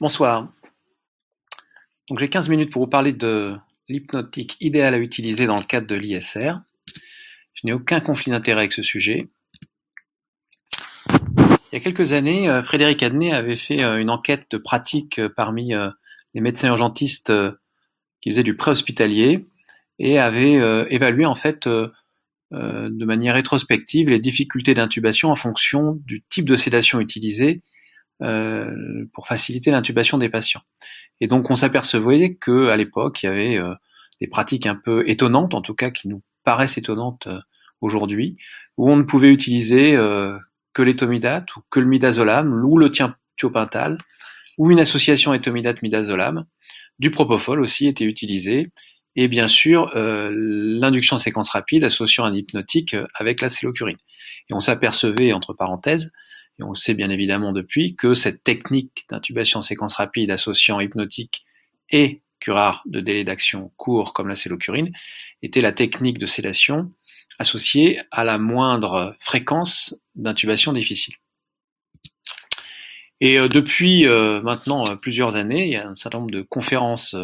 Bonsoir. Donc j'ai 15 minutes pour vous parler de l'hypnotique idéale à utiliser dans le cadre de l'ISR. Je n'ai aucun conflit d'intérêt avec ce sujet. Il y a quelques années, euh, Frédéric Adnet avait fait euh, une enquête de pratique euh, parmi les médecins urgentistes qui faisaient du préhospitalier et avait évalué en fait de manière rétrospective les difficultés d'intubation en fonction du type de sédation utilisée pour faciliter l'intubation des patients. Et donc on s'apercevait que à l'époque il y avait des pratiques un peu étonnantes, en tout cas qui nous paraissent étonnantes aujourd'hui, où on ne pouvait utiliser que l'étomidate ou que le midazolam ou le thiopental ou une association étomidate-midazolam. Du propofol aussi était utilisé et bien sûr euh, l'induction séquence rapide associant un hypnotique euh, avec la célocurine. Et on s'apercevait, entre parenthèses, et on sait bien évidemment depuis, que cette technique d'intubation séquence rapide associant hypnotique et curare de délai d'action court comme la célocurine était la technique de sédation associée à la moindre fréquence d'intubation difficile. Et euh, depuis euh, maintenant euh, plusieurs années, il y a un certain nombre de conférences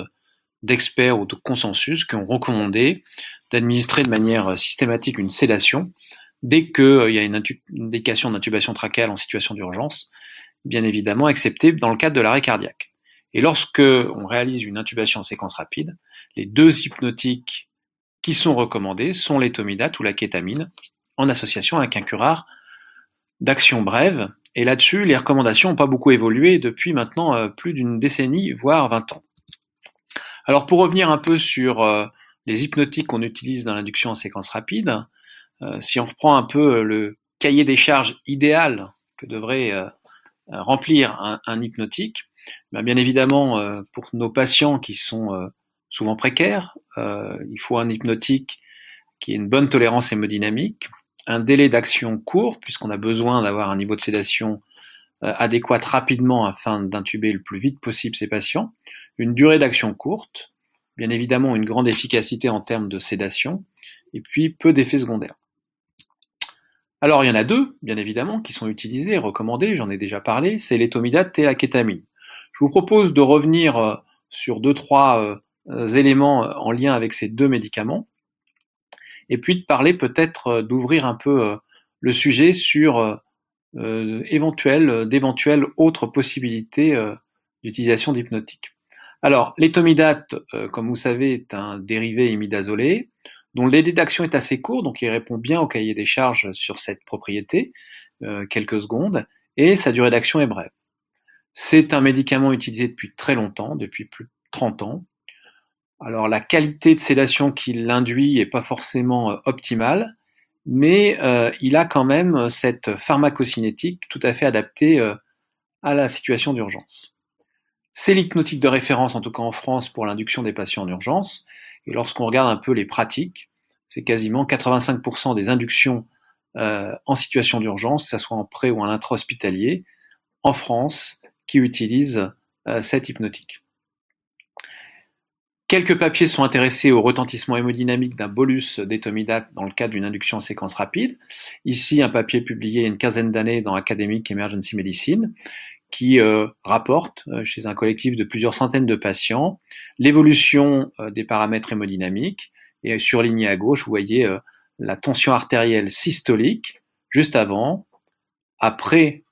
d'experts ou de consensus qui ont recommandé d'administrer de manière systématique une sédation dès qu'il y a une, indication d'intubation trachéale en situation d'urgence, bien évidemment acceptée dans le cadre de l'arrêt cardiaque. Et lorsque on réalise une intubation en séquence rapide, les deux hypnotiques qui sont recommandés sont l'étomidate ou la kétamine, en association avec un curare d'action brève. Et là-dessus, les recommandations n'ont pas beaucoup évolué depuis maintenant euh, plus d'une décennie, voire 20 ans. Alors pour revenir un peu sur euh, les hypnotiques qu'on utilise dans l'induction en séquence rapide, euh, si on reprend un peu le cahier des charges idéal que devrait remplir un, hypnotique, ben, bien évidemment pour nos patients qui sont souvent précaires, il faut un hypnotique qui ait une bonne tolérance hémodynamique, un délai d'action court, puisqu'on a besoin d'avoir un niveau de sédation euh, adéquat rapidement afin d'intuber le plus vite possible ces patients, une durée d'action courte, bien évidemment une grande efficacité en termes de sédation, et puis peu d'effets secondaires. Alors il y en a deux, bien évidemment, qui sont utilisés et recommandés, j'en ai déjà parlé, c'est l'étomidate et la kétamine. Je vous propose de revenir euh, sur deux, trois euh, éléments en lien avec ces deux médicaments et puis de parler peut-être euh, d'ouvrir un peu euh, le sujet sur euh, d'éventuelles autres possibilités d'utilisation d'hypnotique. Alors, l'étomidate, comme vous savez, est un dérivé imidazolé dont délai d'action est assez court, donc il répond bien au cahier des charges sur cette propriété, quelques secondes, et sa durée d'action est brève. C'est un médicament utilisé depuis très longtemps, depuis plus de 30 ans, alors la qualité de sédation qu'il induit est pas forcément euh, optimale, mais euh, il a quand même cette pharmacocinétique tout à fait adaptée euh, à la situation d'urgence. C'est l'hypnotique de référence, en tout cas en France, pour l'induction des patients en urgence. Et lorsqu'on regarde un peu les pratiques, c'est quasiment 85% des inductions en situation d'urgence, que ce soit en pré ou en intra-hospitalier, en France, qui utilisent cette hypnotique. Quelques papiers sont intéressés au retentissement hémodynamique d'un bolus d'étomidate dans le cadre d'une induction en séquence rapide. Ici, un papier publié il y a une quinzaine d'années dans Academic Emergency Medicine qui euh, rapporte euh, chez un collectif de plusieurs centaines de patients l'évolution euh, des paramètres hémodynamiques. Et surligné à gauche, vous voyez la tension artérielle systolique juste avant, après,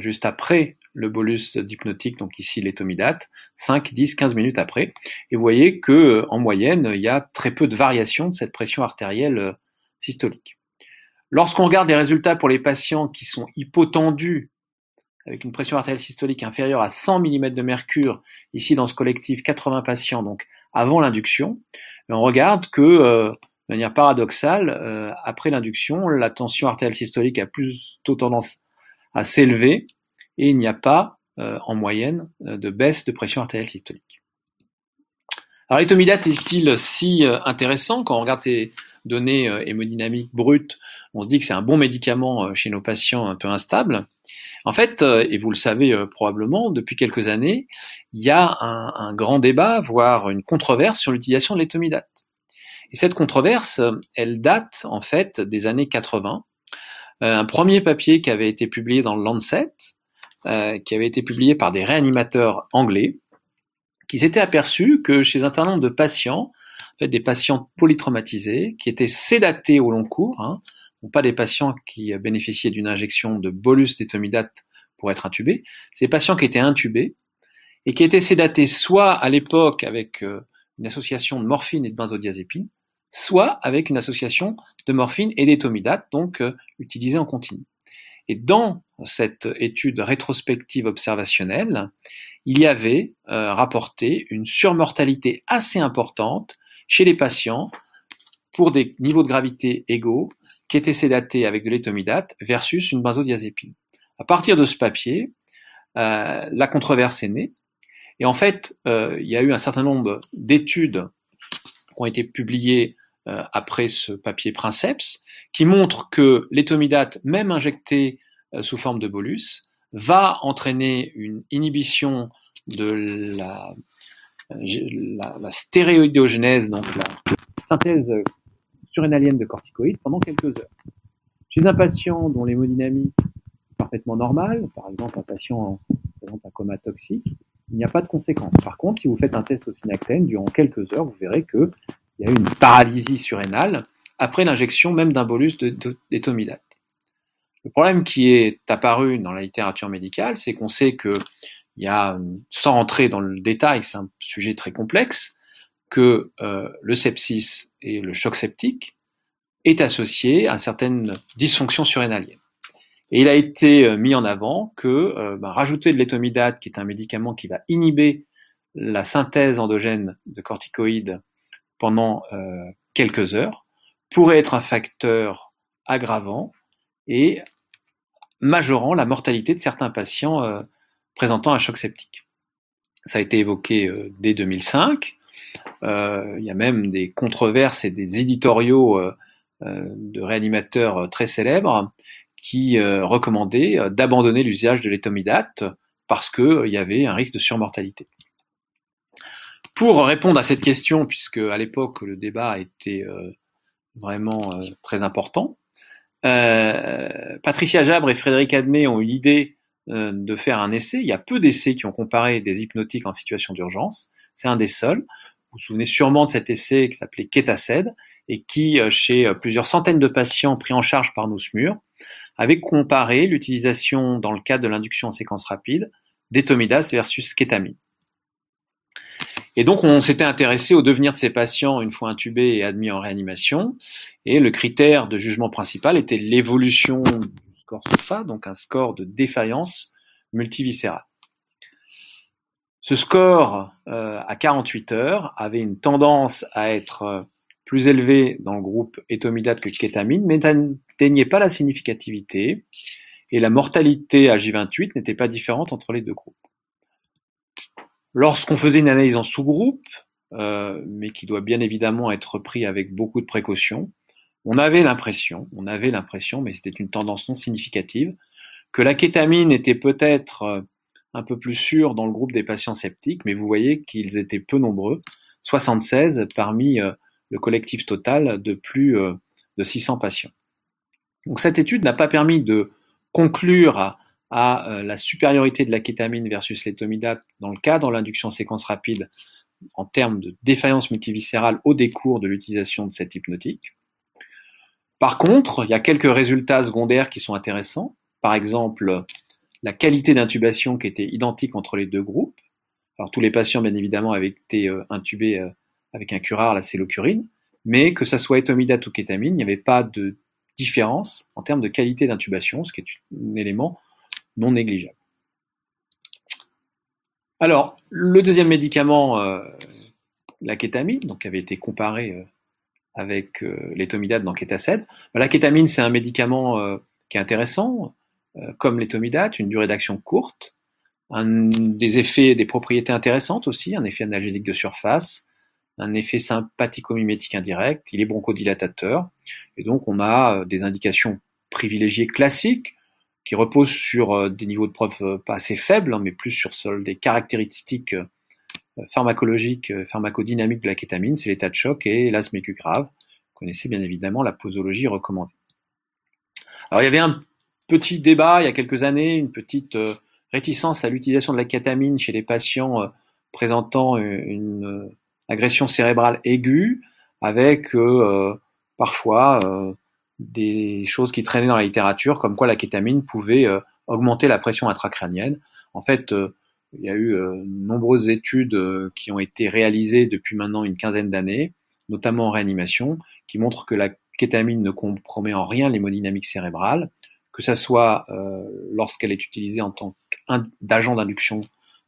juste après le bolus d'hypnotique, donc ici l'étomidate, 5, 10, 15 minutes après. Et vous voyez que euh, en moyenne, il y a très peu de variation de cette pression artérielle euh, systolique. Lorsqu'on regarde les résultats pour les patients qui sont hypotendus avec une pression artérielle systolique inférieure à 100 mm de mercure, ici dans ce collectif 80 patients, donc avant l'induction, on regarde que euh, de manière paradoxale, après l'induction, la tension artérielle systolique a plutôt tendance à s'élever et il n'y a pas euh, en moyenne euh, de baisse de pression artérielle systolique. Alors l'étomidate est-il si euh, intéressant? Quand on regarde ces données hémodynamiques brutes On se dit que c'est un bon médicament chez nos patients un peu instables. En fait, et vous le savez probablement, depuis quelques années, il y a un, grand débat, voire une controverse sur l'utilisation de l'étomidate. Et cette controverse, elle date en fait des années 80. Un premier papier qui avait été publié dans le Lancet qui avait été publiée par des réanimateurs anglais, qui s'étaient aperçus que chez un certain nombre de patients, en fait, des patients polytraumatisés, qui étaient sédatés au long cours, hein, pas des patients qui bénéficiaient d'une injection de bolus d'étomidate pour être intubés, c'est des patients qui étaient intubés et qui étaient sédatés soit à l'époque avec une association de morphine et de benzodiazépine, soit avec une association de morphine et d'étomidate, donc euh, utilisée en continu. Et dans cette étude rétrospective observationnelle, il y avait euh, rapporté une surmortalité assez importante chez les patients pour des niveaux de gravité égaux sédatés avec de l'étomidate versus une benzodiazépine. À partir de ce papier, euh, la controverse est née. Et en fait, il y a eu un certain nombre d'études qui ont été publiées euh, après ce papier Princeps, qui montre que l'étomidate, même injectée euh, sous forme de bolus, va entraîner une inhibition de la, la, donc la synthèse surrénalienne de corticoïdes, pendant quelques heures. Chez un patient dont l'hémodynamique est parfaitement normale, par exemple un patient présente un coma toxique, il n'y a pas de conséquences. Par contre, si vous faites un test au synactène, durant quelques heures, vous verrez que il y a une paralysie surrénale après l'injection même d'un bolus d'étomidate. Le problème qui est apparu dans la littérature médicale, c'est qu'on sait que y a, sans rentrer dans le détail, c'est un sujet très complexe, que euh, le sepsis et le choc septique est associé à certaines dysfonctions surrénaliennes. Et il a été euh, mis en avant que euh, ben, rajouter de l'étomidate, qui est un médicament qui va inhiber la synthèse endogène de corticoïdes pendant euh, quelques heures pourrait être un facteur aggravant et majorant la mortalité de certains patients présentant un choc septique. Ça a été évoqué dès 2005. Il y a même des controverses et des éditoriaux de réanimateurs très célèbres qui recommandaient d'abandonner l'usage de l'étomidate parce qu'il y avait un risque de surmortalité. Pour répondre à cette question, puisque à l'époque le débat était euh, vraiment euh, très important, euh, Patricia Jabre et Frédéric Admet ont eu l'idée de faire un essai. Il y a peu d'essais qui ont comparé des hypnotiques en situation d'urgence. C'est un des seuls. Vous vous souvenez sûrement de cet essai qui s'appelait Ketaced et qui, chez plusieurs centaines de patients pris en charge par nos SMUR, avait comparé l'utilisation dans le cadre de l'induction en séquence rapide d'étomidase versus kétamine. Et donc, on s'était intéressé au devenir de ces patients une fois intubés et admis en réanimation. Et le critère de jugement principal était l'évolution du score SOFA, donc un score de défaillance multiviscérale. Ce score euh, à 48 heures avait une tendance à être euh, plus élevé dans le groupe étomidate que kétamine, mais n'atteignait pas la significativité et la mortalité à J28 n'était pas différente entre les deux groupes. Lorsqu'on faisait une analyse en sous-groupe, euh, mais qui doit bien évidemment être pris avec beaucoup de précaution, on avait l'impression, on avait l'impression, mais c'était une tendance non significative, que la kétamine était peut-être euh, un peu plus sûre dans le groupe des patients sceptiques, mais vous voyez qu'ils étaient peu nombreux, 76 parmi euh, le collectif total de plus de 600 patients. Donc cette étude n'a pas permis de conclure à, à euh, la supériorité de la kétamine versus l'étomidate dans le cadre de l'induction séquence rapide en termes de défaillance multiviscérale au décours de l'utilisation de cette hypnotique. Par contre, il y a quelques résultats secondaires qui sont intéressants. Par exemple, la qualité d'intubation qui était identique entre les deux groupes. Alors tous les patients, bien évidemment, avaient été euh, intubés euh, avec un curare, la cellocurine, mais que ça soit étomidate ou kétamine, il n'y avait pas de différence en termes de qualité d'intubation, ce qui est un élément non négligeable. Alors, le deuxième médicament, euh, la kétamine, donc qui avait été comparé avec l'étomidate dans Kétaced. La kétamine, c'est un médicament qui est intéressant, comme l'étomidate, une durée d'action courte, des effets, des propriétés intéressantes aussi, un effet analgésique de surface, un effet sympathico-mimétique indirect, il est bronchodilatateur, et donc on a des indications privilégiées classiques, qui repose sur euh, des niveaux de preuve euh, pas assez faibles, hein, mais plus sur des caractéristiques euh, pharmacologiques, pharmacodynamiques de la kétamine, c'est l'état de choc et l'asthme grave. Vous connaissez bien évidemment la posologie recommandée. Alors il y avait un petit débat il y a quelques années, une petite réticence à l'utilisation de la kétamine chez les patients présentant une, agression cérébrale aiguë, avec parfois des choses qui traînaient dans la littérature, comme quoi la kétamine pouvait augmenter la pression intracrânienne. En fait, il y a eu de nombreuses études qui ont été réalisées depuis maintenant une quinzaine d'années, notamment en réanimation, qui montrent que la kétamine ne compromet en rien l'hémodynamique cérébrale, que ça soit euh, lorsqu'elle est utilisée en tant qu'agent d'induction de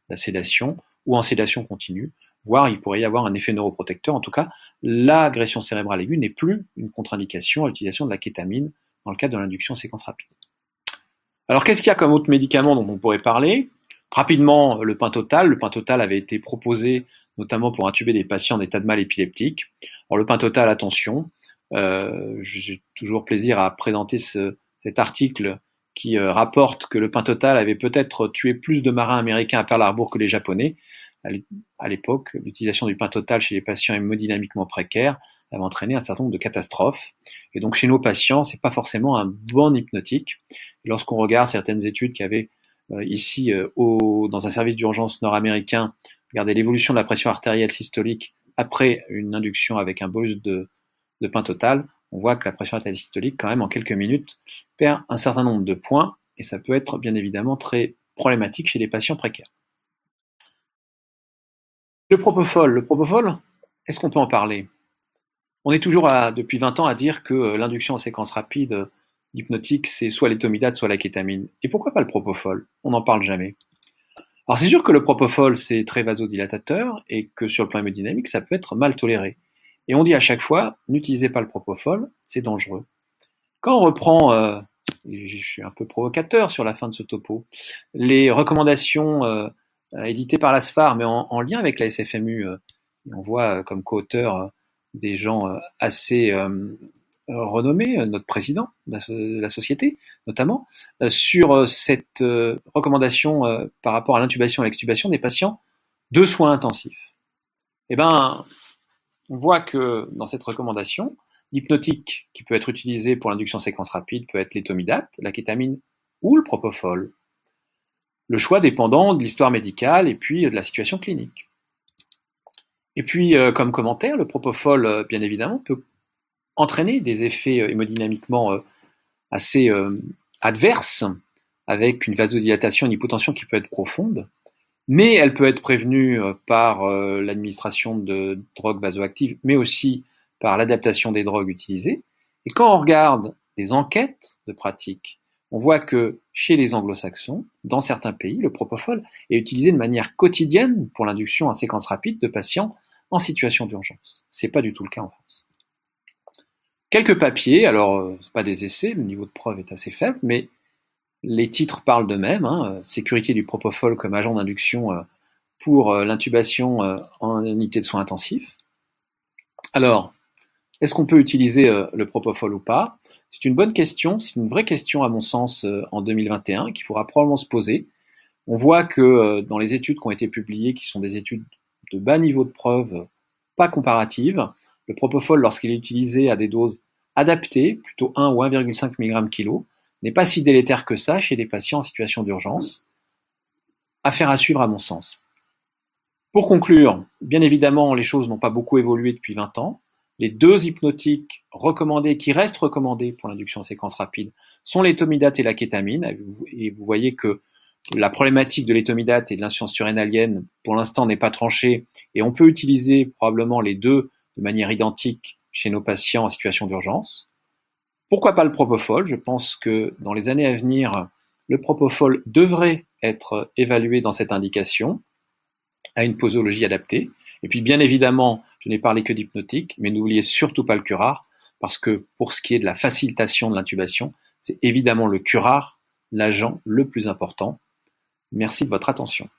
la sédation ou en sédation continue, voire il pourrait y avoir un effet neuroprotecteur. En tout cas, l'agression cérébrale aiguë n'est plus une contre-indication à l'utilisation de la kétamine dans le cadre de l'induction séquence rapide. Alors qu'est-ce qu'il y a comme autre médicament dont on pourrait parler? Rapidement, le pain total. Le pain total avait été proposé notamment pour intuber des patients en état de mal épileptique. Alors le pain total, attention, euh, j'ai toujours plaisir à présenter ce, cet article qui euh, rapporte que le pain total avait peut-être tué plus de marins américains à Pearl Harbor que les Japonais. À l'époque, l'utilisation du pain total chez les patients hémodynamiquement précaires avait entraîné un certain nombre de catastrophes. Et donc chez nos patients, c'est pas forcément un bon hypnotique. Lorsqu'on regarde certaines études qui avaient euh, ici au, dans un service d'urgence nord-américain regardé l'évolution de la pression artérielle systolique après une induction avec un bolus de pain total, on voit que la pression artérielle systolique, quand même, en quelques minutes, perd un certain nombre de points, et ça peut être bien évidemment très problématique chez les patients précaires. Le propofol. Le propofol, est-ce qu'on peut en parler? On est toujours depuis 20 ans à dire que euh, l'induction en séquence rapide euh, hypnotique, c'est soit l'étomidate, soit la kétamine. Et pourquoi pas le propofol? On n'en parle jamais. Alors c'est sûr que le propofol, c'est très vasodilatateur et que sur le plan hémodynamique, ça peut être mal toléré. Et on dit à chaque fois, n'utilisez pas le propofol, c'est dangereux. Quand on reprend, euh, je suis un peu provocateur sur la fin de ce topo, les recommandations euh, éditées par l'ASFAR, mais en, lien avec la SFMU, euh, on voit comme co-auteurs des gens assez renommés, notre président de la, société notamment, sur cette recommandation par rapport à l'intubation et l'extubation des patients de soins intensifs. Eh ben, on voit que dans cette recommandation, l'hypnotique qui peut être utilisé pour l'induction séquence rapide peut être l'étomidate, la kétamine ou le propofol. Le choix dépendant de l'histoire médicale et puis de la situation clinique. Et puis, euh, comme commentaire, le propofol, euh, bien évidemment, peut entraîner des effets euh, hémodynamiquement assez adverses, avec une vasodilatation, une hypotension qui peut être profonde, mais elle peut être prévenue euh, par euh, l'administration de drogues vasoactives, mais aussi par l'adaptation des drogues utilisées. Et quand on regarde les enquêtes de pratique, on voit que chez les anglo-saxons, dans certains pays, le propofol est utilisé de manière quotidienne pour l'induction en séquence rapide de patients en situation d'urgence. C'est pas du tout le cas en France. Quelques papiers, alors euh, pas des essais, le niveau de preuve est assez faible, mais les titres parlent d'eux-mêmes, hein, sécurité du propofol comme agent d'induction euh, pour euh, l'intubation euh, en unité de soins intensifs. Alors, est-ce qu'on peut utiliser le propofol ou pas? C'est une bonne question, c'est une vraie question à mon sens en 2021 qu'il faudra probablement se poser. On voit que dans les études qui ont été publiées, qui sont des études de bas niveau de preuve, pas comparatives, le propofol, lorsqu'il est utilisé à des doses adaptées, plutôt 1 ou 1,5 mg kg, n'est pas si délétère que ça chez les patients en situation d'urgence. Affaire à suivre à mon sens. Pour conclure, bien évidemment, les choses n'ont pas beaucoup évolué depuis 20 ans. Les deux hypnotiques recommandés, qui restent recommandés pour l'induction en séquence rapide, sont l'étomidate et la kétamine. Et vous voyez que la problématique de l'étomidate et de l'insuffisance surrénalienne, pour l'instant, n'est pas tranchée. Et on peut utiliser probablement les deux de manière identique chez nos patients en situation d'urgence. Pourquoi pas le propofol? Je pense que dans les années à venir, le propofol devrait être évalué dans cette indication à une posologie adaptée. Et puis bien évidemment, je n'ai parlé que d'hypnotique, mais n'oubliez surtout pas le curare, parce que pour ce qui est de la facilitation de l'intubation, c'est évidemment le curare l'agent le plus important. Merci de votre attention.